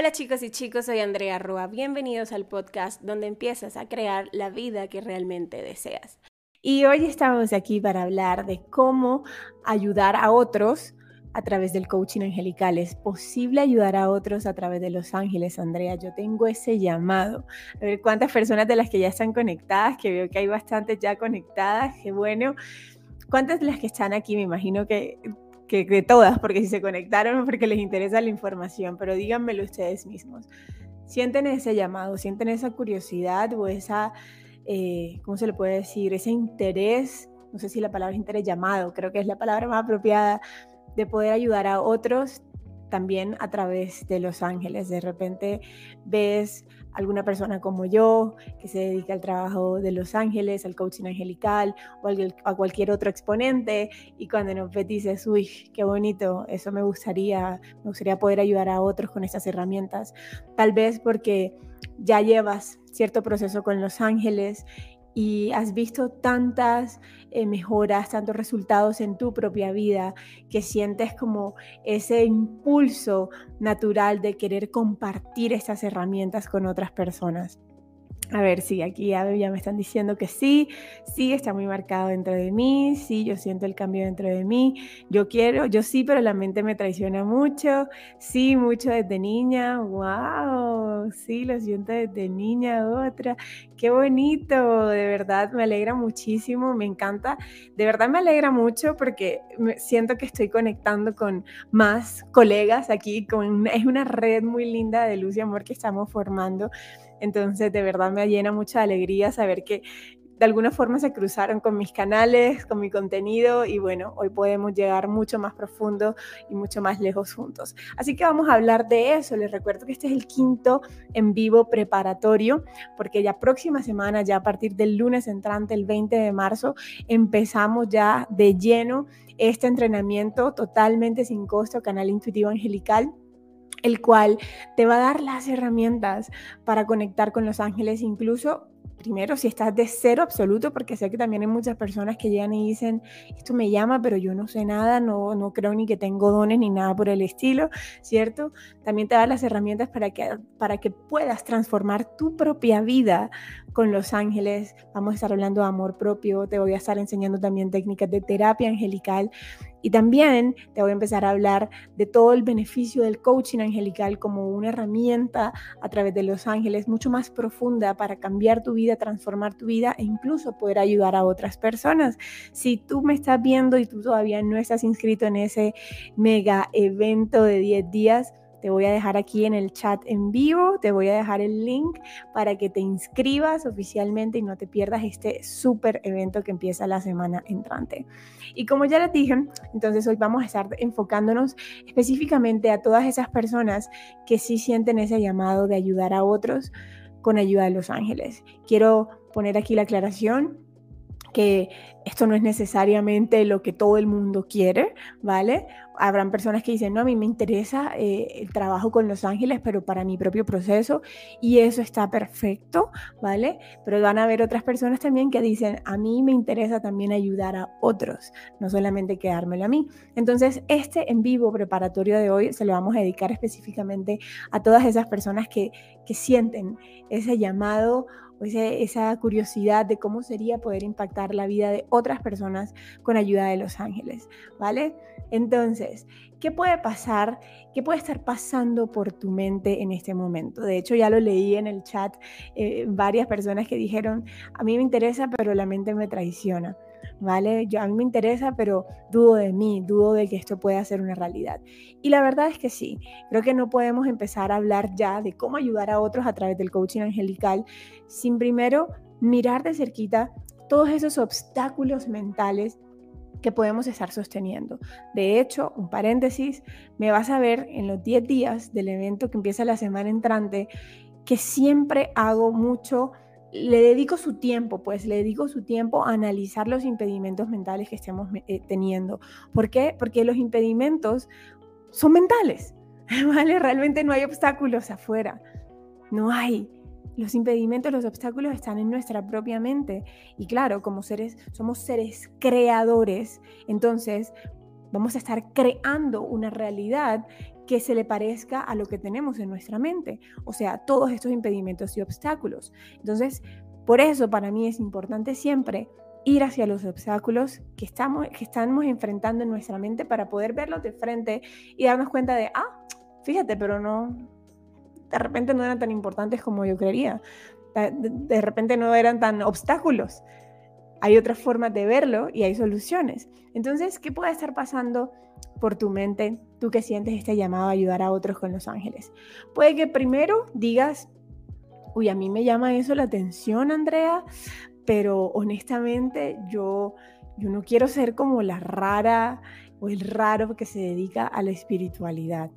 Hola chicos y chicos, soy Andrea Rua. Bienvenidos al podcast donde empiezas a crear la vida que realmente deseas. Y hoy estamos aquí para hablar de cómo ayudar a otros a través del coaching angelical. Es posible ayudar a otros a través de los ángeles, Andrea. Yo tengo ese llamado. A ver cuántas personas de las que ya están conectadas, que veo que hay bastantes ya conectadas, qué bueno. ¿Cuántas de las que están aquí? Me imagino que, que todas, porque si se conectaron porque les interesa la información, pero díganmelo ustedes mismos. ¿Sienten ese llamado? ¿Sienten esa curiosidad o esa, eh, ¿cómo se le puede decir? Ese interés, no sé si la palabra interés llamado, creo que es la palabra más apropiada de poder ayudar a otros también a través de los ángeles. De repente ves alguna persona como yo que se dedica al trabajo de los ángeles, al coaching angelical o a cualquier otro exponente y cuando nos ves dices, uy, qué bonito, eso me gustaría, me gustaría poder ayudar a otros con estas herramientas. Tal vez porque ya llevas cierto proceso con los ángeles y has visto tantas eh, mejoras, tantos resultados en tu propia vida, que sientes como ese impulso natural de querer compartir estas herramientas con otras personas. A ver, sí, aquí ya, me están diciendo que sí, sí, está muy marcado dentro de mí, sí, yo siento el cambio dentro de mí, yo quiero, yo sí, pero la mente me traiciona mucho, sí, mucho desde niña, wow, sí, lo siento desde niña, otra, qué bonito, de verdad, me alegra muchísimo, me encanta, de verdad me alegra mucho porque siento que estoy conectando con más colegas aquí, con, es una red muy linda de luz y amor que estamos formando entonces, de verdad me llena mucha alegría saber que de alguna forma se cruzaron con mis canales, con mi contenido y bueno, hoy podemos llegar mucho más profundo y mucho más lejos juntos. Así que vamos a hablar de eso. Les recuerdo que este es el quinto en vivo preparatorio porque ya próxima semana, ya a partir del lunes entrante, el 20 de marzo, empezamos ya de lleno este entrenamiento totalmente sin costo, canal intuitivo angelical el cual te va a dar las herramientas para conectar con los ángeles, incluso primero si estás de cero absoluto, porque sé que también hay muchas personas que llegan y dicen, esto me llama, pero yo no sé nada, no, no creo ni que tengo dones ni nada por el estilo, ¿cierto? También te da las herramientas para que, para que puedas transformar tu propia vida con los ángeles. Vamos a estar hablando de amor propio, te voy a estar enseñando también técnicas de terapia angelical y también te voy a empezar a hablar de todo el beneficio del coaching angelical como una herramienta a través de los ángeles mucho más profunda para cambiar tu vida, transformar tu vida e incluso poder ayudar a otras personas. Si tú me estás viendo y tú todavía no estás inscrito en ese mega evento de 10 días, te voy a dejar aquí en el chat en vivo, te voy a dejar el link para que te inscribas oficialmente y no te pierdas este súper evento que empieza la semana entrante. Y como ya les dije, entonces hoy vamos a estar enfocándonos específicamente a todas esas personas que sí sienten ese llamado de ayudar a otros con ayuda de los ángeles. Quiero poner aquí la aclaración que esto no es necesariamente lo que todo el mundo quiere, ¿vale? Habrán personas que dicen, no, a mí me interesa eh, el trabajo con los ángeles, pero para mi propio proceso, y eso está perfecto, ¿vale? Pero van a haber otras personas también que dicen, a mí me interesa también ayudar a otros, no solamente quedármelo a mí. Entonces, este en vivo preparatorio de hoy se lo vamos a dedicar específicamente a todas esas personas que, que sienten ese llamado esa curiosidad de cómo sería poder impactar la vida de otras personas con ayuda de los ángeles, ¿vale? Entonces, ¿qué puede pasar? ¿Qué puede estar pasando por tu mente en este momento? De hecho, ya lo leí en el chat, eh, varias personas que dijeron, a mí me interesa, pero la mente me traiciona. ¿Vale? Yo, a mí me interesa, pero dudo de mí, dudo de que esto pueda ser una realidad. Y la verdad es que sí, creo que no podemos empezar a hablar ya de cómo ayudar a otros a través del coaching angelical sin primero mirar de cerquita todos esos obstáculos mentales que podemos estar sosteniendo. De hecho, un paréntesis, me vas a ver en los 10 días del evento que empieza la semana entrante que siempre hago mucho le dedico su tiempo, pues le dedico su tiempo a analizar los impedimentos mentales que estemos eh, teniendo. ¿Por qué? Porque los impedimentos son mentales, ¿vale? Realmente no hay obstáculos afuera, no hay. Los impedimentos, los obstáculos están en nuestra propia mente. Y claro, como seres, somos seres creadores, entonces vamos a estar creando una realidad que se le parezca a lo que tenemos en nuestra mente, o sea, todos estos impedimentos y obstáculos. Entonces, por eso para mí es importante siempre ir hacia los obstáculos que estamos, que estamos enfrentando en nuestra mente para poder verlos de frente y darnos cuenta de, ah, fíjate, pero no, de repente no eran tan importantes como yo creería, de, de repente no eran tan obstáculos. Hay otras formas de verlo y hay soluciones. Entonces, ¿qué puede estar pasando por tu mente tú que sientes este llamado a ayudar a otros con los ángeles? Puede que primero digas, uy, a mí me llama eso la atención, Andrea, pero honestamente yo, yo no quiero ser como la rara o el raro que se dedica a la espiritualidad.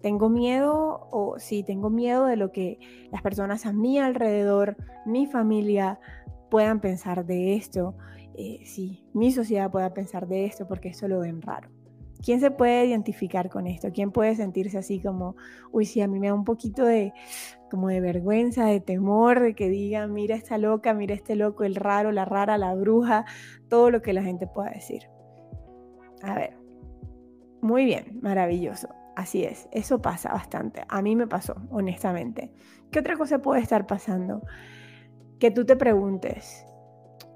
Tengo miedo, o sí, tengo miedo de lo que las personas a mi alrededor, mi familia, puedan pensar de esto. Eh, sí, mi sociedad pueda pensar de esto porque eso lo ven raro. ¿Quién se puede identificar con esto? ¿Quién puede sentirse así como, uy, sí, a mí me da un poquito de, como de vergüenza, de temor, de que digan, mira esta loca, mira este loco, el raro, la rara, la bruja, todo lo que la gente pueda decir. A ver, muy bien, maravilloso. Así es, eso pasa bastante. A mí me pasó, honestamente. ¿Qué otra cosa puede estar pasando? Que tú te preguntes,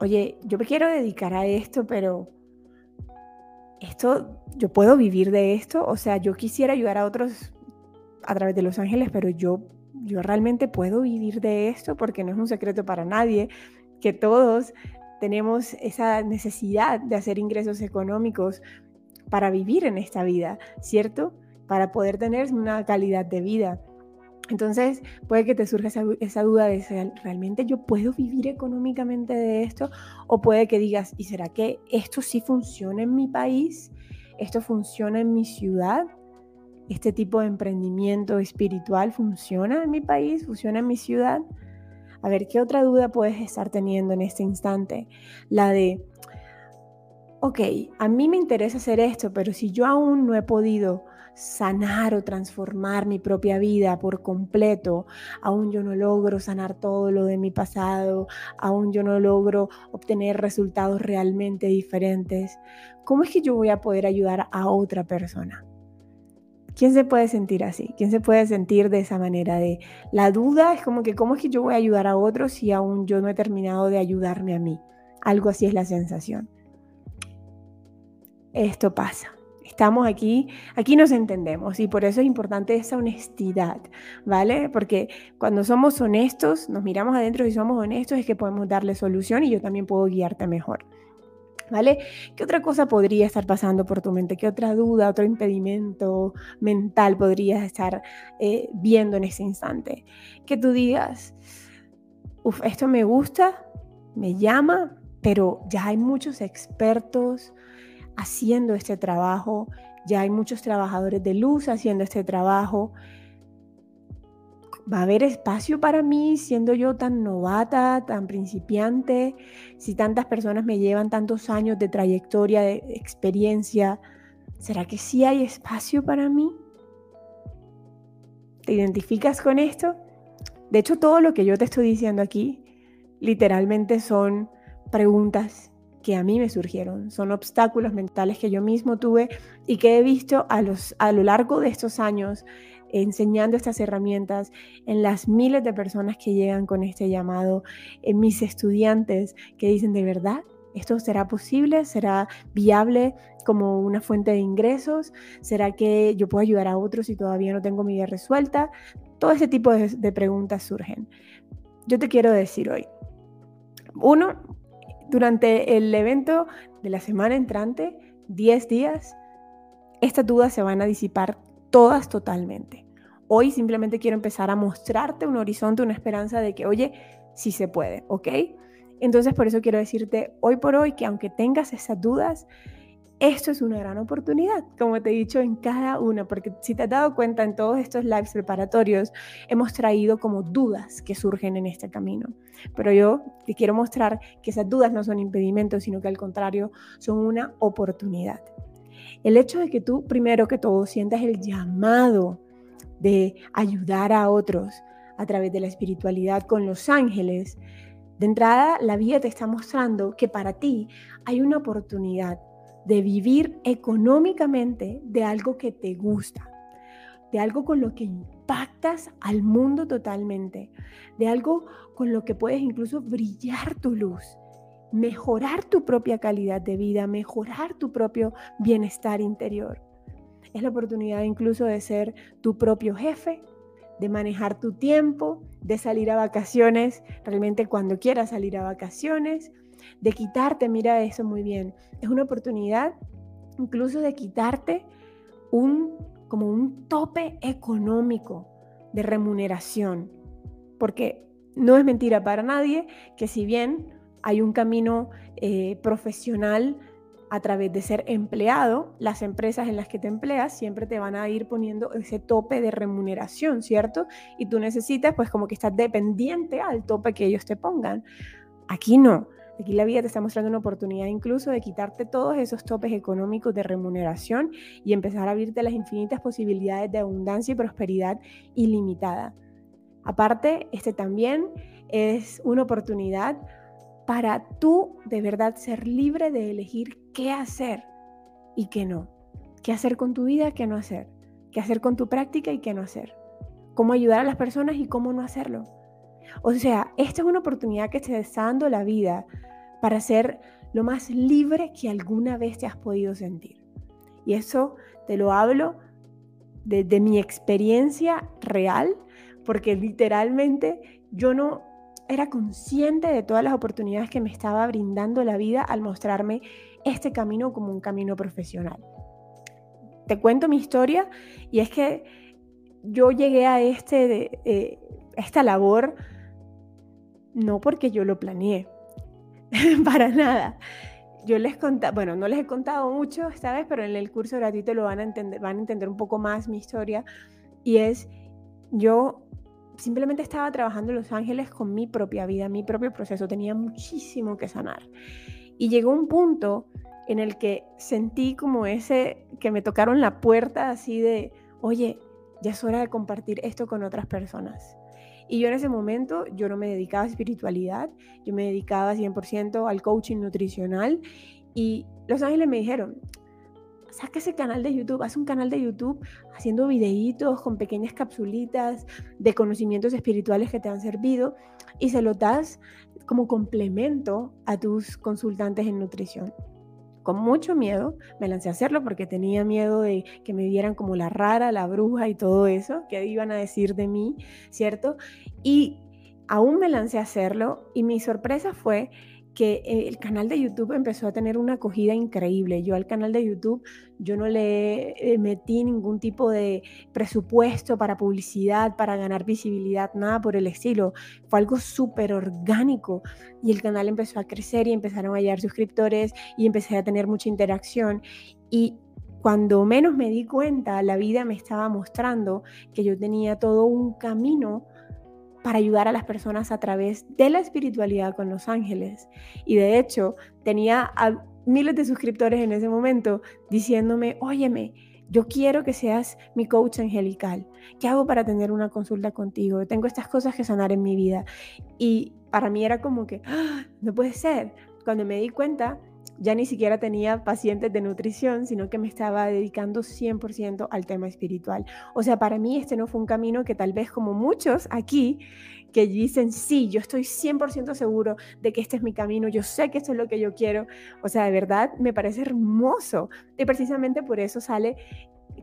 oye, yo me quiero dedicar a esto, pero esto, yo puedo vivir de esto, o sea, yo quisiera ayudar a otros a través de Los Ángeles, pero yo, yo realmente puedo vivir de esto porque no es un secreto para nadie que todos tenemos esa necesidad de hacer ingresos económicos para vivir en esta vida, ¿cierto? Para poder tener una calidad de vida. Entonces puede que te surja esa, duda de ¿realmente yo puedo vivir económicamente de esto? O puede que digas, ¿y será que esto sí funciona en mi país? ¿Esto funciona en mi ciudad? ¿Este tipo de emprendimiento espiritual funciona en mi país? ¿Funciona en mi ciudad? A ver, ¿qué otra duda puedes estar teniendo en este instante? La de, ok, a mí me interesa hacer esto, pero si yo aún no he podido sanar o transformar mi propia vida por completo, aún yo no logro sanar todo lo de mi pasado, aún yo no logro obtener resultados realmente diferentes, ¿cómo es que yo voy a poder ayudar a otra persona? ¿Quién se puede sentir así? ¿Quién se puede sentir de esa manera? De la duda es como que cómo es que yo voy a ayudar a otros si aún yo no he terminado de ayudarme a mí. Algo así es la sensación. Esto pasa. Estamos aquí, aquí nos entendemos y por eso es importante esa honestidad, ¿vale? Porque cuando somos honestos, nos miramos adentro y somos honestos, es que podemos darle solución y yo también puedo guiarte mejor. ¿Vale? ¿Qué otra cosa podría estar pasando por tu mente? ¿Qué otra duda, otro impedimento mental podrías estar eh, viendo en ese instante? Que tú digas, uff, esto me gusta, me llama, pero ya hay muchos expertos, haciendo este trabajo, ya hay muchos trabajadores de luz haciendo este trabajo. ¿Va a haber espacio para mí siendo yo tan novata, tan principiante? Si tantas personas me llevan tantos años de trayectoria, de experiencia, ¿será que sí hay espacio para mí? ¿Te identificas con esto? De hecho, todo lo que yo te estoy diciendo aquí literalmente son preguntas que a mí me surgieron. Son obstáculos mentales que yo mismo tuve y que he visto a, los, a lo largo de estos años enseñando estas herramientas en las miles de personas que llegan con este llamado, en mis estudiantes que dicen de verdad, ¿esto será posible? ¿Será viable como una fuente de ingresos? ¿Será que yo puedo ayudar a otros si todavía no tengo mi vida resuelta? Todo ese tipo de, de preguntas surgen. Yo te quiero decir hoy, uno, durante el evento de la semana entrante, 10 días, estas dudas se van a disipar todas totalmente. Hoy simplemente quiero empezar a mostrarte un horizonte, una esperanza de que, oye, sí se puede, ¿ok? Entonces por eso quiero decirte hoy por hoy que aunque tengas esas dudas, esto es una gran oportunidad, como te he dicho en cada una, porque si te has dado cuenta en todos estos lives preparatorios, hemos traído como dudas que surgen en este camino. Pero yo te quiero mostrar que esas dudas no son impedimentos, sino que al contrario son una oportunidad. El hecho de que tú, primero que todo, sientas el llamado de ayudar a otros a través de la espiritualidad con los ángeles, de entrada la vida te está mostrando que para ti hay una oportunidad de vivir económicamente de algo que te gusta. de algo con lo que impactas al mundo totalmente, de algo con lo que puedes incluso brillar tu luz, mejorar tu propia calidad de vida, mejorar tu propio bienestar interior. Es la oportunidad incluso de ser tu propio jefe, de manejar tu tiempo, de salir a vacaciones realmente cuando quieras salir a vacaciones, de quitarte, mira eso muy bien, es una oportunidad incluso de quitarte un como un tope económico de remuneración, porque no es mentira para nadie que si bien hay un camino eh, profesional a través de ser empleado, las empresas en las que te empleas siempre te van a ir poniendo ese tope de remuneración, ¿cierto? Y tú necesitas, pues como que estás dependiente al tope que ellos te pongan. Aquí no. Aquí la vida te está mostrando una oportunidad incluso de quitarte todos esos topes económicos de remuneración y empezar a abrirte las infinitas posibilidades de abundancia y prosperidad ilimitada. Aparte, este también es una oportunidad para tú de verdad ser libre de elegir qué hacer y qué no. Qué hacer con tu vida, qué no hacer. Qué hacer con tu práctica y qué no hacer. Cómo ayudar a las personas y cómo no hacerlo. O sea, esta es una oportunidad que te está dando la vida para ser lo más libre que alguna vez te has podido sentir. Y eso te lo hablo desde mi experiencia real, porque literalmente yo no era consciente de todas las oportunidades que me estaba brindando la vida al mostrarme este camino como un camino profesional. Te cuento mi historia y es que yo llegué a este, eh, esta labor no porque yo lo planeé, para nada. Yo les conté, bueno, no les he contado mucho esta vez, pero en el curso gratuito lo van a entender, van a entender un poco más mi historia. Y es, yo simplemente estaba trabajando en Los Ángeles con mi propia vida, mi propio proceso. Tenía muchísimo que sanar. Y llegó un punto en el que sentí como ese, que me tocaron la puerta así de, oye, ya es hora de compartir esto con otras personas. Y yo en ese momento, yo no me dedicaba a espiritualidad, yo me dedicaba 100% al coaching nutricional y Los Ángeles me dijeron, saca ese canal de YouTube, haz un canal de YouTube haciendo videitos con pequeñas capsulitas de conocimientos espirituales que te han servido y se lo das como complemento a tus consultantes en nutrición con mucho miedo, me lancé a hacerlo porque tenía miedo de que me vieran como la rara, la bruja y todo eso, que iban a decir de mí, ¿cierto? Y aún me lancé a hacerlo y mi sorpresa fue que eh, el canal de YouTube empezó a tener una acogida increíble. Yo al canal de YouTube, yo no le eh, metí ningún tipo de presupuesto para publicidad, para ganar visibilidad, nada por el estilo. Fue algo súper orgánico y el canal empezó a crecer y empezaron a hallar suscriptores y empecé a tener mucha interacción. Y cuando menos me di cuenta, la vida me estaba mostrando que yo tenía todo un camino para ayudar a las personas a través de la espiritualidad con los ángeles. Y de hecho, tenía a miles de suscriptores en ese momento diciéndome, óyeme, yo quiero que seas mi coach angelical. ¿Qué hago para tener una consulta contigo? Tengo estas cosas que sanar en mi vida. Y para mí era como que, ¡Ah! no puede ser. Cuando me di cuenta, ya ni siquiera tenía pacientes de nutrición, sino que me estaba dedicando 100% al tema espiritual. O sea, para mí este no fue un camino que tal vez como muchos aquí que dicen, sí, yo estoy 100% seguro de que este es mi camino, yo sé que esto es lo que yo quiero. O sea, de verdad me parece hermoso. Y precisamente por eso sale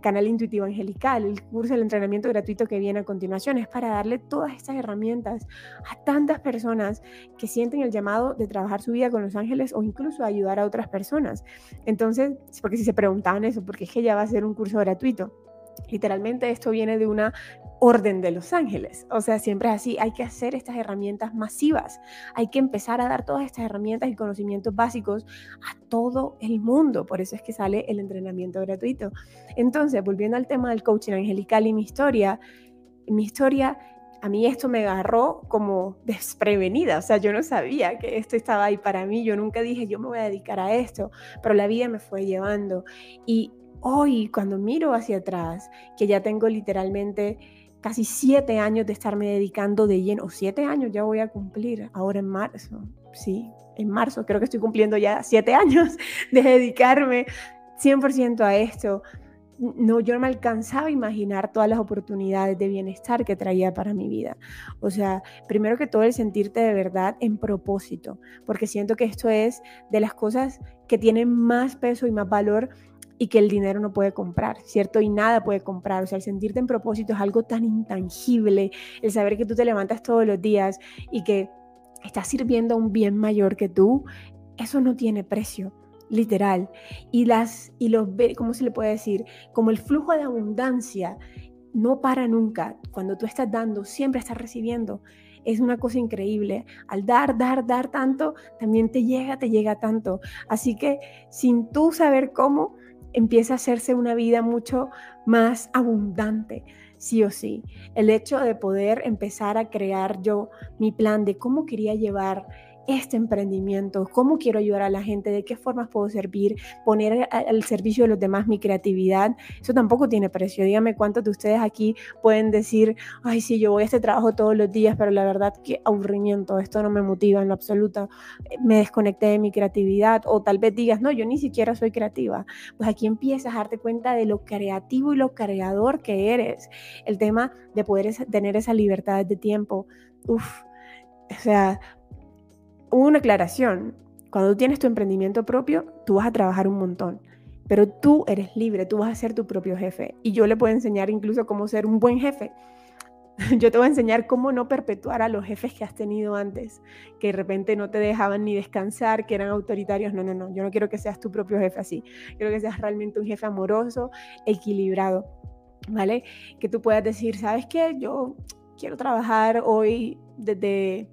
canal intuitivo angelical, el curso del entrenamiento gratuito que viene a continuación, es para darle todas estas herramientas a tantas personas que sienten el llamado de trabajar su vida con los ángeles o incluso ayudar a otras personas. Entonces, porque si se preguntaban eso, porque es que ya va a ser un curso gratuito. Literalmente esto viene de una orden de los ángeles. O sea, siempre es así, hay que hacer estas herramientas masivas, hay que empezar a dar todas estas herramientas y conocimientos básicos a todo el mundo. Por eso es que sale el entrenamiento gratuito. Entonces, volviendo al tema del coaching angelical y mi historia, mi historia a mí esto me agarró como desprevenida, o sea, yo no sabía que esto estaba ahí para mí, yo nunca dije, yo me voy a dedicar a esto, pero la vida me fue llevando. Y hoy, cuando miro hacia atrás, que ya tengo literalmente casi siete años de estarme dedicando de lleno, siete años ya voy a cumplir ahora en marzo, sí, en marzo creo que estoy cumpliendo ya siete años de dedicarme 100% a esto. no, yo no me alcanzaba a imaginar todas las oportunidades de bienestar que traía para mi vida. O sea, primero que todo el sentirte de verdad en propósito, porque siento que esto es de las cosas que tienen más peso y más valor y que el dinero no puede comprar, ¿cierto? Y nada puede comprar. O sea, el sentirte en propósito es algo tan intangible, el saber que tú te levantas todos los días y que estás sirviendo a un bien mayor que tú, eso no tiene precio literal. Y las y los ¿cómo se le puede decir? Como el flujo de abundancia no para nunca. Cuando tú estás dando, siempre estás recibiendo. Es una cosa increíble. Al dar, dar, dar tanto, también te llega, te llega tanto. Así que sin tú saber cómo, empieza a hacerse una vida mucho más abundante, sí o sí. El hecho de poder empezar a crear yo mi plan de cómo quería llevar este emprendimiento, cómo quiero ayudar a la gente, de qué formas puedo servir, poner al servicio de los demás mi creatividad, eso tampoco tiene precio. Dígame cuántos de ustedes aquí pueden decir, ay, sí, yo voy a este trabajo todos los días, pero la verdad qué aburrimiento, esto no me motiva en lo absoluto, me desconecté de mi creatividad, o tal vez digas, no, yo ni siquiera soy creativa. Pues aquí empiezas a darte cuenta de lo creativo y lo creador que eres. El tema de poder tener esa libertad de tiempo. Uf, o sea, una aclaración. Cuando tú tienes tu emprendimiento propio, tú vas a trabajar un montón, pero tú eres libre, tú vas a ser tu propio jefe. Y yo le puedo enseñar incluso cómo ser un buen jefe. Yo te voy a enseñar cómo no perpetuar a los jefes que has tenido antes, que de repente no te dejaban ni descansar, que eran autoritarios. No, no, no, yo no quiero que seas tu propio jefe así. Quiero que seas realmente un jefe amoroso, equilibrado, ¿vale? Que tú puedas decir, ¿sabes qué? Yo quiero trabajar hoy desde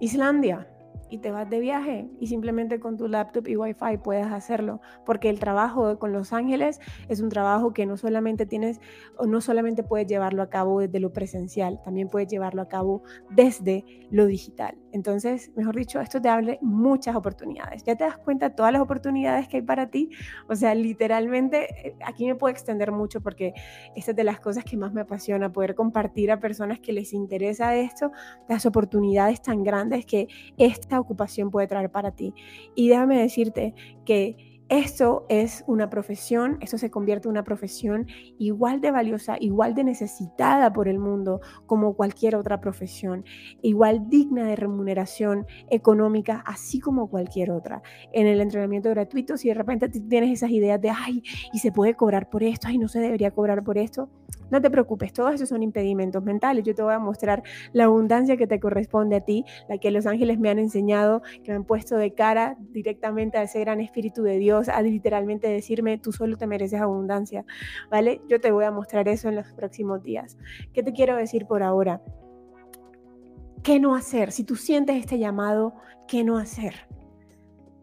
Islandia y te vas de viaje y simplemente con tu laptop y wifi puedes hacerlo, porque el trabajo con Los Ángeles es un trabajo que no solamente tienes o no solamente puedes llevarlo a cabo desde lo presencial, también puedes llevarlo a cabo desde lo digital. Entonces, mejor dicho, esto te abre muchas oportunidades. ¿Ya te das cuenta de todas las oportunidades que hay para ti? O sea, literalmente, eh, aquí me puedo extender mucho porque esta es de las cosas que más me apasiona, poder compartir a personas que les interesa esto, las oportunidades tan grandes que esta ocupación puede traer para ti. Y déjame decirte que esto es una profesión, esto se convierte en una profesión igual de valiosa, igual de necesitada por el mundo como cualquier otra profesión, igual digna de remuneración económica, así como cualquier otra. En el entrenamiento gratuito, si de repente tienes esas ideas de, ay, y se puede cobrar por esto, ay, no se debería cobrar por esto, no te preocupes, todos esos son impedimentos mentales. Yo te voy a mostrar la abundancia que te corresponde a ti, la que los ángeles me han enseñado, que me han puesto de cara directamente a ese gran espíritu de Dios, a literalmente decirme, tú solo te mereces abundancia, ¿vale? Yo te voy a mostrar eso en los próximos días. ¿Qué te quiero decir por ahora? ¿Qué no hacer? Si tú sientes este llamado, ¿qué no hacer?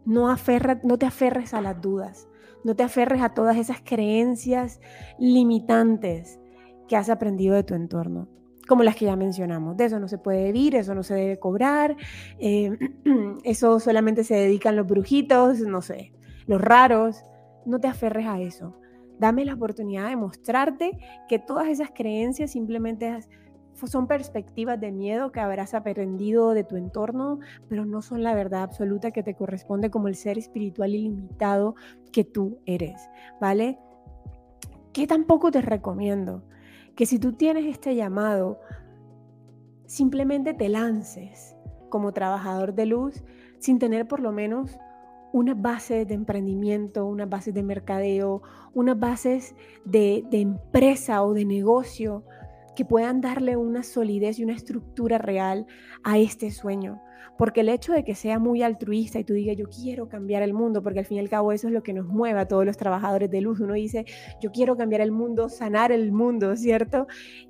No, aferra, no te aferres a las dudas, no te aferres a todas esas creencias limitantes que has aprendido de tu entorno, como las que ya mencionamos. De eso no se puede vivir, eso no se debe cobrar, eh, eso solamente se dedican los brujitos, no sé, los raros. No te aferres a eso. Dame la oportunidad de mostrarte que todas esas creencias simplemente son perspectivas de miedo que habrás aprendido de tu entorno, pero no son la verdad absoluta que te corresponde como el ser espiritual ilimitado que tú eres, ¿vale? ¿Qué tampoco te recomiendo? Que si tú tienes este llamado, simplemente te lances como trabajador de luz sin tener por lo menos unas bases de emprendimiento, unas bases de mercadeo, unas bases de, de, empresa o de negocio que puedan darle una solidez y una estructura real a este sueño. Porque el hecho de que sea muy altruista y tú digas, yo quiero cambiar el mundo, porque al fin y al cabo eso es lo que nos mueve a todos los trabajadores de luz. Uno dice, yo quiero cambiar el mundo, sanar el mundo, ¿cierto?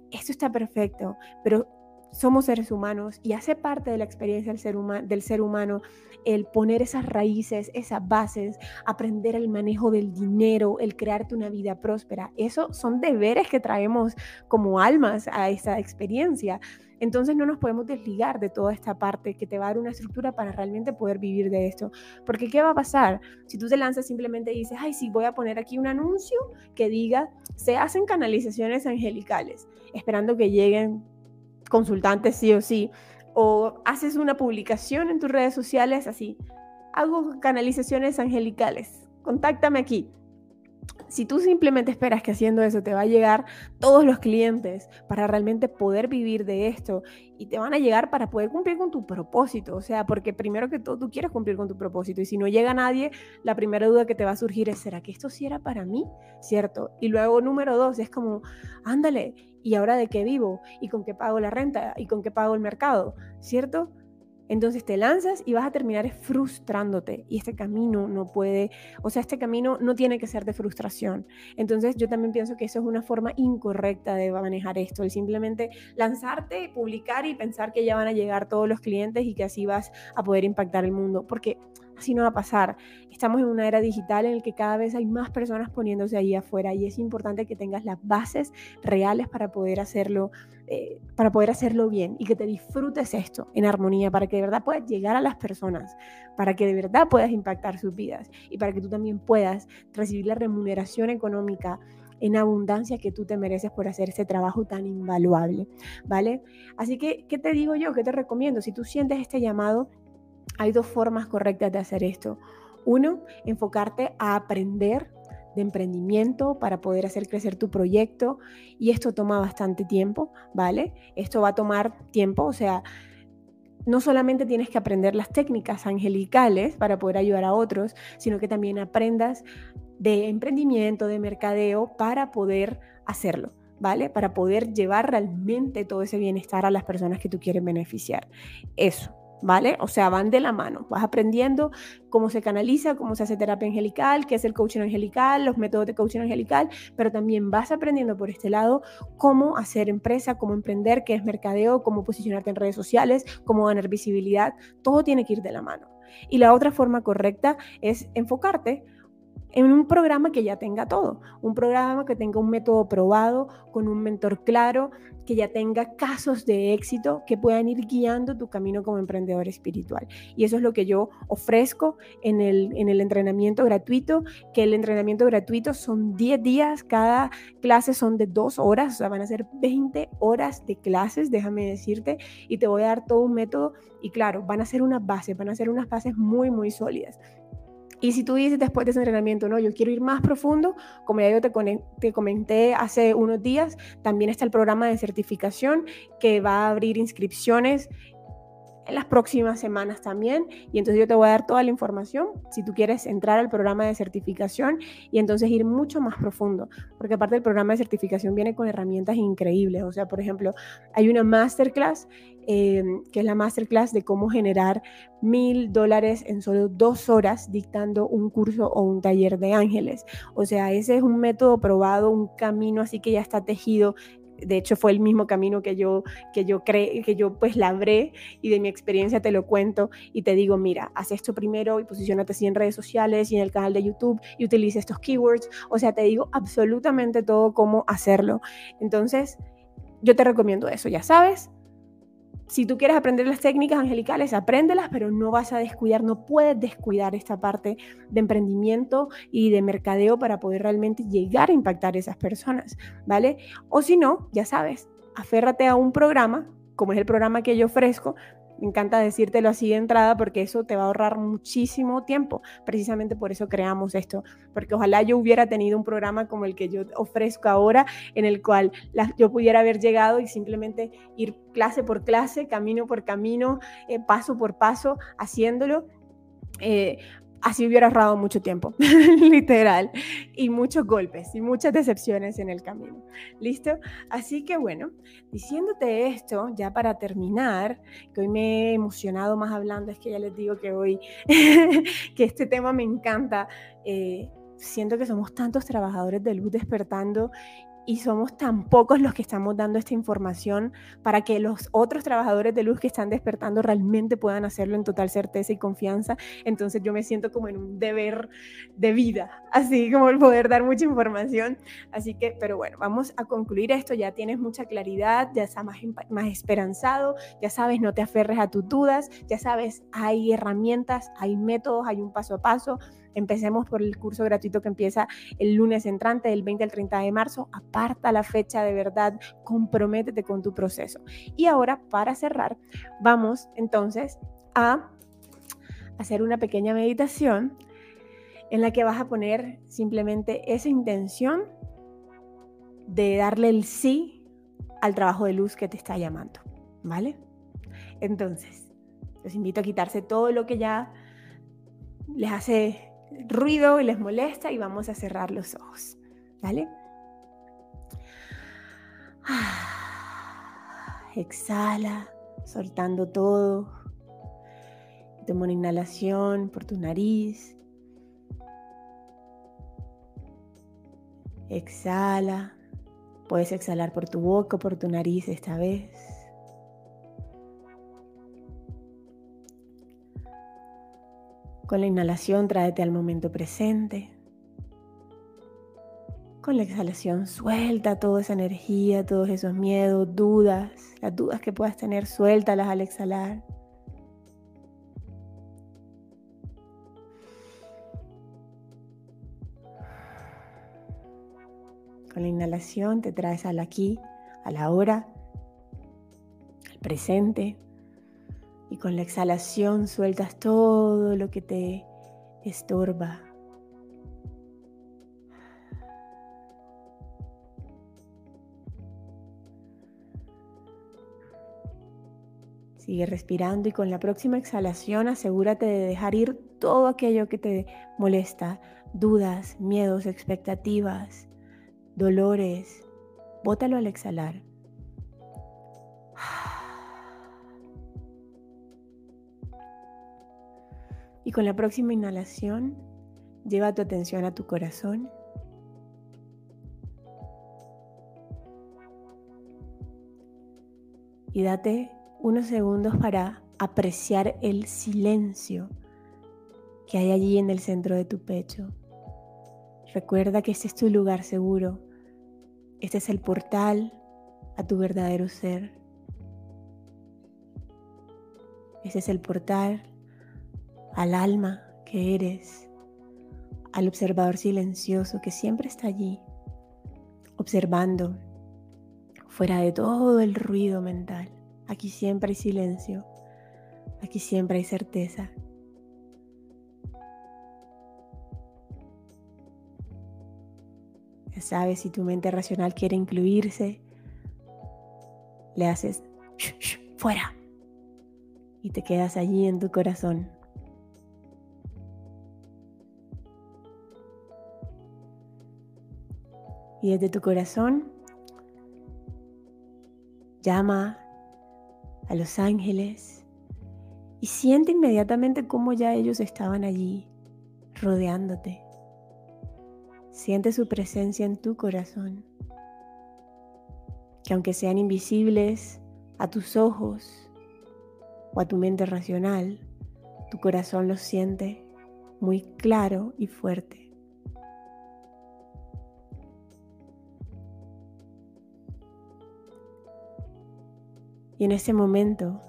Esto está perfecto, pero somos seres humanos y hace parte de la experiencia del ser, del ser humano el poner esas raíces, esas bases, aprender el manejo del dinero, el crearte una vida próspera. Eso son deberes que traemos como almas a esa experiencia. Entonces no nos podemos desligar de toda esta parte que te va a dar una estructura para realmente poder vivir de esto. Porque ¿qué va a pasar? Si tú te lanzas simplemente y dices, ay, sí, voy a poner aquí un anuncio que diga, se hacen canalizaciones angelicales, esperando que lleguen consultantes sí o sí, o haces una publicación en tus redes sociales así, hago canalizaciones angelicales, contáctame aquí. Si tú simplemente esperas que haciendo eso te va a llegar todos los clientes para realmente poder vivir de esto y te van a llegar para poder cumplir con tu propósito, o sea, porque primero que todo tú quieres cumplir con tu propósito y si no llega nadie, la primera duda que te va a surgir es, ¿será que esto sí era para mí? ¿Cierto? Y luego número dos es como, ándale, ¿y ahora de qué vivo? ¿Y con qué pago la renta? ¿Y con qué pago el mercado? ¿Cierto? Entonces te lanzas y vas a terminar frustrándote. Y este camino no puede, o sea, este camino no tiene que ser de frustración. Entonces yo también pienso que eso es una forma incorrecta de manejar esto. El simplemente lanzarte, publicar y pensar que ya van a llegar todos los clientes y que así vas a poder impactar el mundo. Porque así no va a pasar. Estamos en una era digital en la que cada vez hay más personas poniéndose ahí afuera y es importante que tengas las bases reales para poder hacerlo, eh, para poder hacerlo bien y que te disfrutes esto en armonía, para que de verdad puedas llegar a las personas, para que de verdad puedas impactar sus vidas y para que tú también puedas recibir la remuneración económica en abundancia que tú te mereces por hacer ese trabajo tan invaluable, ¿vale? Así que, ¿qué te digo yo? ¿Qué te recomiendo? Si tú sientes este llamado, hay dos formas correctas de hacer esto. Uno, enfocarte a aprender de emprendimiento para poder hacer crecer tu proyecto y esto toma bastante tiempo, ¿vale? Esto va a tomar tiempo, o sea, no solamente tienes que aprender las técnicas angelicales para poder ayudar a otros, sino que también aprendas de emprendimiento, de mercadeo para poder hacerlo. ¿Vale? Para poder llevar realmente todo ese bienestar a las personas que tú quieres beneficiar. Eso, ¿vale? O sea, van de la mano. Vas aprendiendo cómo se canaliza, cómo se hace terapia angelical, qué es el coaching angelical, los métodos de coaching angelical, pero también vas aprendiendo por este lado cómo hacer empresa, cómo emprender, qué es mercadeo, cómo posicionarte en redes sociales, cómo ganar visibilidad. Todo tiene que ir de la mano. Y la otra forma correcta es enfocarte en un programa que ya tenga todo, un programa que tenga un método probado, con un mentor claro, que ya tenga casos de éxito que puedan ir guiando tu camino como emprendedor espiritual. Y eso es lo que yo ofrezco en el, en el entrenamiento gratuito, que el entrenamiento gratuito son 10 días, cada clase son de 2 horas, o sea, van a ser 20 horas de clases, déjame decirte, y te voy a dar todo un método y claro, van a ser unas bases, van a ser unas bases muy, muy sólidas. Y si tú dices después de ese entrenamiento, no, yo quiero ir más profundo, como ya yo te, te, comenté hace unos días, también está el programa de certificación que va a abrir inscripciones en las próximas semanas también. Y entonces yo te voy a dar toda la información si tú quieres entrar al programa de certificación y entonces ir mucho más profundo. Porque aparte del programa de certificación viene con herramientas increíbles. O sea, por ejemplo, hay una masterclass eh, que es la masterclass de cómo generar mil dólares en solo dos horas dictando un curso o un taller de ángeles. O sea, ese es un método probado, un camino así que ya está tejido de hecho fue el mismo camino que yo que yo cre que yo pues labré y de mi experiencia te lo cuento y te digo, mira, haz esto primero y posicionate así en redes sociales y en el canal de YouTube y utiliza estos keywords, o sea, te digo absolutamente todo cómo hacerlo. Entonces, yo te recomiendo eso, ya sabes, si tú quieres aprender las técnicas angelicales, apréndelas, pero no vas a descuidar, no puedes descuidar esta parte de emprendimiento y de mercadeo para poder realmente llegar a impactar a esas personas, ¿vale? O si no, ya sabes, aférrate a un programa, como es el programa que yo ofrezco, me encanta decírtelo así de entrada porque eso te va a ahorrar muchísimo tiempo. Precisamente por eso creamos esto, porque ojalá yo hubiera tenido un programa como el que yo ofrezco ahora, en el cual yo pudiera haber llegado y simplemente ir clase por clase, camino por camino, eh, paso por paso, haciéndolo. Eh, así hubiera ahorrado mucho tiempo, literal, y muchos golpes y muchas decepciones en el camino. ¿Listo? Así que bueno, diciéndote esto, ya para terminar, que hoy me he emocionado más hablando, es que ya les digo que hoy, que este tema me encanta. Eh, siento que somos tantos trabajadores de luz despertando y somos tan pocos los que estamos dando esta información para que los otros trabajadores de luz que están despertando realmente puedan hacerlo en total certeza y confianza. Entonces yo me siento como en un deber de vida, así como el poder dar mucha información. Así que, pero bueno, vamos a concluir esto. Ya tienes mucha claridad, ya estás más, más esperanzado, ya sabes, no te aferres a tus dudas, ya sabes, hay herramientas, hay métodos, hay un paso a paso Empecemos por el curso gratuito que empieza el lunes entrante, del 20 al 30 de marzo. Aparta la fecha de verdad, comprométete con tu proceso. Y ahora, para cerrar, vamos entonces a hacer una pequeña meditación en la que vas a poner simplemente esa intención de darle el sí al trabajo de luz que te está llamando, ¿vale? Entonces, los invito a quitarse todo lo que ya les hace ruido y les molesta y vamos a cerrar los ojos, ¿vale? Exhala, soltando todo. Toma una inhalación por tu nariz. Exhala. Puedes exhalar por tu boca por tu nariz esta vez. Con la inhalación tráete al momento presente. Con la exhalación suelta toda esa energía, todos esos miedos, dudas, las dudas que puedas tener, suéltalas al exhalar. Con la inhalación te traes al aquí, a la hora, al presente. Y con la exhalación sueltas todo lo que te estorba. Sigue respirando y con la próxima exhalación asegúrate de dejar ir todo aquello que te molesta, dudas, miedos, expectativas, dolores. Bótalo al exhalar. Y con la próxima inhalación, lleva tu atención a tu corazón. Y date unos segundos para apreciar el silencio que hay allí en el centro de tu pecho. Recuerda que este es tu lugar seguro. Este es el portal a tu verdadero ser. Este es el portal al alma que eres, al observador silencioso que siempre está allí, observando fuera de todo el ruido mental. Aquí siempre hay silencio. Aquí siempre hay certeza. Ya sabes, si tu mente racional quiere incluirse, le haces fuera y te quedas allí en tu corazón. Y desde tu corazón llama a los ángeles y siente inmediatamente cómo ya ellos estaban allí, rodeándote. Siente su presencia en tu corazón, que aunque sean invisibles a tus ojos o a tu mente racional, tu corazón los siente muy claro y fuerte. Y en ese momento,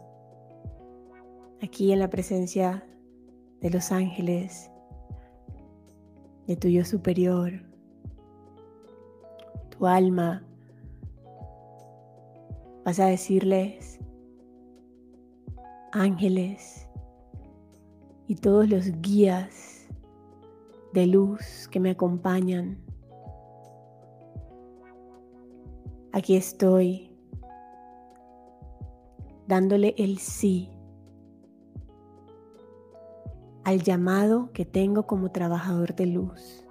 aquí en la presencia de los ángeles, de tu yo superior, tu alma, vas a decirles, ángeles y todos los guías de luz que me acompañan, aquí estoy dándole el sí al llamado que tengo como trabajador de luz.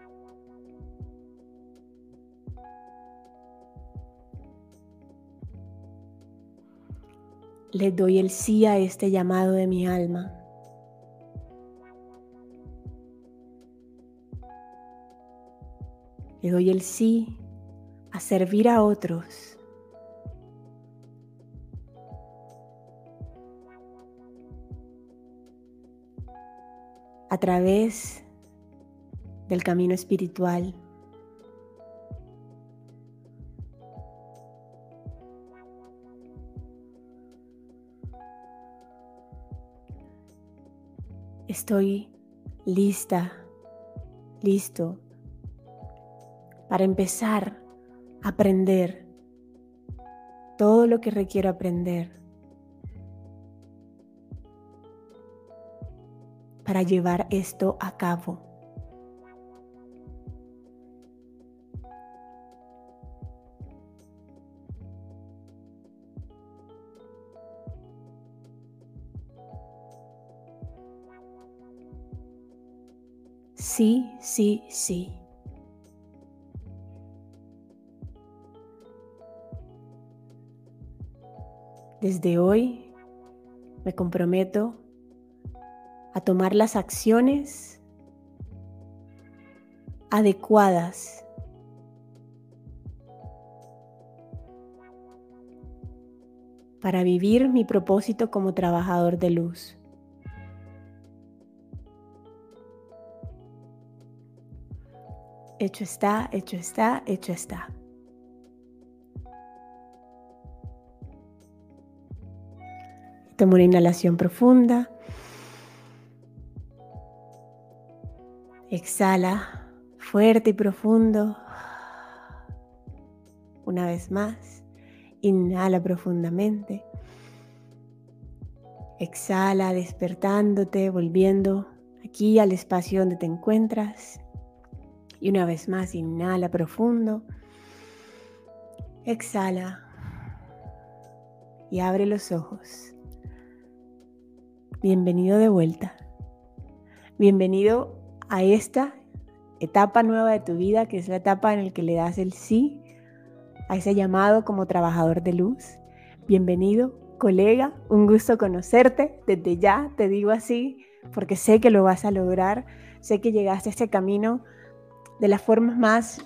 Le doy el sí a este llamado de mi alma. Le doy el sí a servir a otros a través del camino espiritual. Estoy lista, listo para empezar a aprender todo lo que requiero aprender para llevar esto a cabo. Sí, sí, sí. Desde hoy me comprometo a tomar las acciones adecuadas para vivir mi propósito como trabajador de luz. Hecho está, hecho está, hecho está. Tomo una inhalación profunda. Exhala fuerte y profundo. Una vez más. Inhala profundamente. Exhala despertándote, volviendo aquí al espacio donde te encuentras. Y una vez más, inhala profundo. Exhala. Y abre los ojos. Bienvenido de vuelta. Bienvenido a esta etapa nueva de tu vida, que es la etapa en la que le das el sí a ese llamado como trabajador de luz. Bienvenido, colega, un gusto conocerte. Desde ya te digo así, porque sé que lo vas a lograr. Sé que llegaste a este camino de las formas más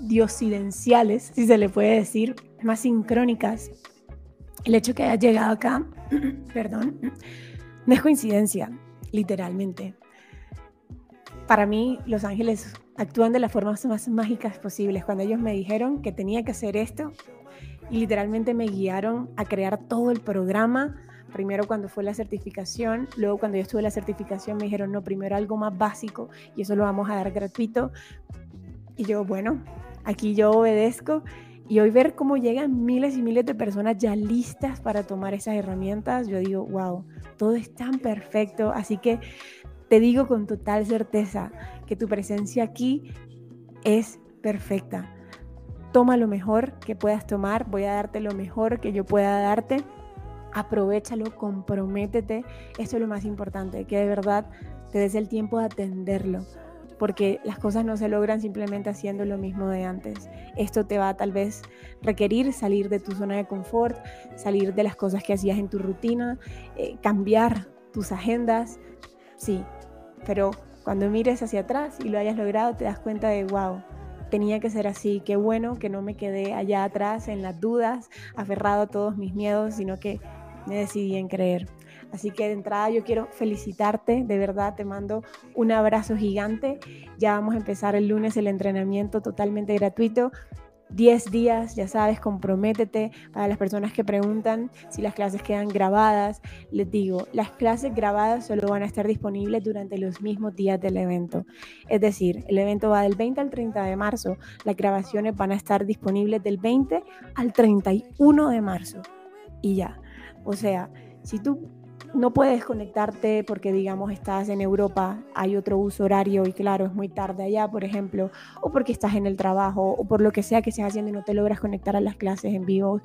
diosidenciales, si se le puede decir, más sincrónicas. El hecho que hayas llegado acá, perdón, no es coincidencia, literalmente. Para mí, los ángeles actúan de las formas más mágicas posibles. Cuando ellos me dijeron que tenía que hacer esto, y literalmente me guiaron a crear todo el programa. Primero cuando fue la certificación, luego cuando yo estuve la certificación me dijeron, no, primero algo más básico y eso lo vamos a dar gratuito. Y yo, bueno, aquí yo obedezco y hoy ver cómo llegan miles y miles de personas ya listas para tomar esas herramientas, yo digo, wow, todo es tan perfecto. Así que te digo con total certeza que tu presencia aquí es perfecta. Toma lo mejor que puedas tomar, voy a darte lo mejor que yo pueda darte. Aprovechalo, comprométete. Esto es lo más importante, que de verdad te des el tiempo de atenderlo porque las cosas no se logran simplemente haciendo lo mismo de antes. Esto te va a tal vez requerir salir de tu zona de confort, salir de las cosas que hacías en tu rutina, eh, cambiar tus agendas, sí, pero cuando mires hacia atrás y lo hayas logrado te das cuenta de, wow, tenía que ser así, qué bueno que no me quedé allá atrás en las dudas, aferrado a todos mis miedos, sino que me decidí en creer. Así que de entrada yo quiero felicitarte, de verdad te mando un abrazo gigante. Ya vamos a empezar el lunes el entrenamiento totalmente gratuito. 10 días, ya sabes, comprométete. Para las personas que preguntan si las clases quedan grabadas, les digo, las clases grabadas solo van a estar disponibles durante los mismos días del evento. Es decir, el evento va del 20 al 30 de marzo, las grabaciones van a estar disponibles del 20 al 31 de marzo. Y ya, o sea, si tú no puedes conectarte porque, digamos, estás en Europa, hay otro uso horario y claro, es muy tarde allá, por ejemplo, o porque estás en el trabajo, o por lo que sea que estés haciendo y no te logras conectar a las clases en vivo,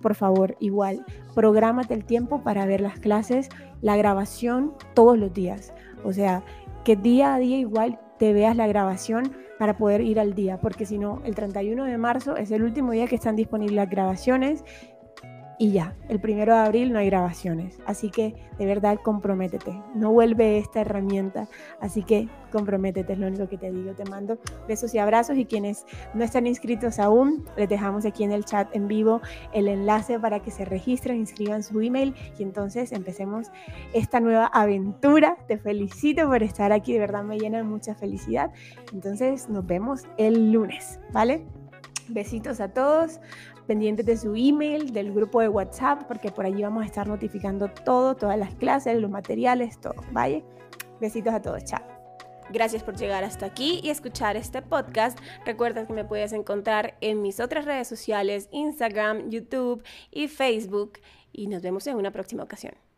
por favor, igual, prográmate el tiempo para ver las clases, la grabación todos los días. O sea, que día a día igual te veas la grabación para poder ir al día, porque si no, el 31 de marzo es el último día que están disponibles las grabaciones y ya, el primero de abril no hay grabaciones. Así que de verdad comprométete. No vuelve esta herramienta. Así que comprométete, es lo único que te digo. Te mando besos y abrazos y quienes no están inscritos aún, les dejamos aquí en el chat en vivo el enlace para que se registren, inscriban su email y entonces empecemos esta nueva aventura. Te felicito por estar aquí, de verdad me llena de mucha felicidad. Entonces nos vemos el lunes, ¿vale? Besitos a todos pendientes de su email, del grupo de WhatsApp, porque por allí vamos a estar notificando todo, todas las clases, los materiales, todo. ¿Vale? Besitos a todos, chao. Gracias por llegar hasta aquí y escuchar este podcast. Recuerda que me puedes encontrar en mis otras redes sociales, Instagram, YouTube y Facebook. Y nos vemos en una próxima ocasión.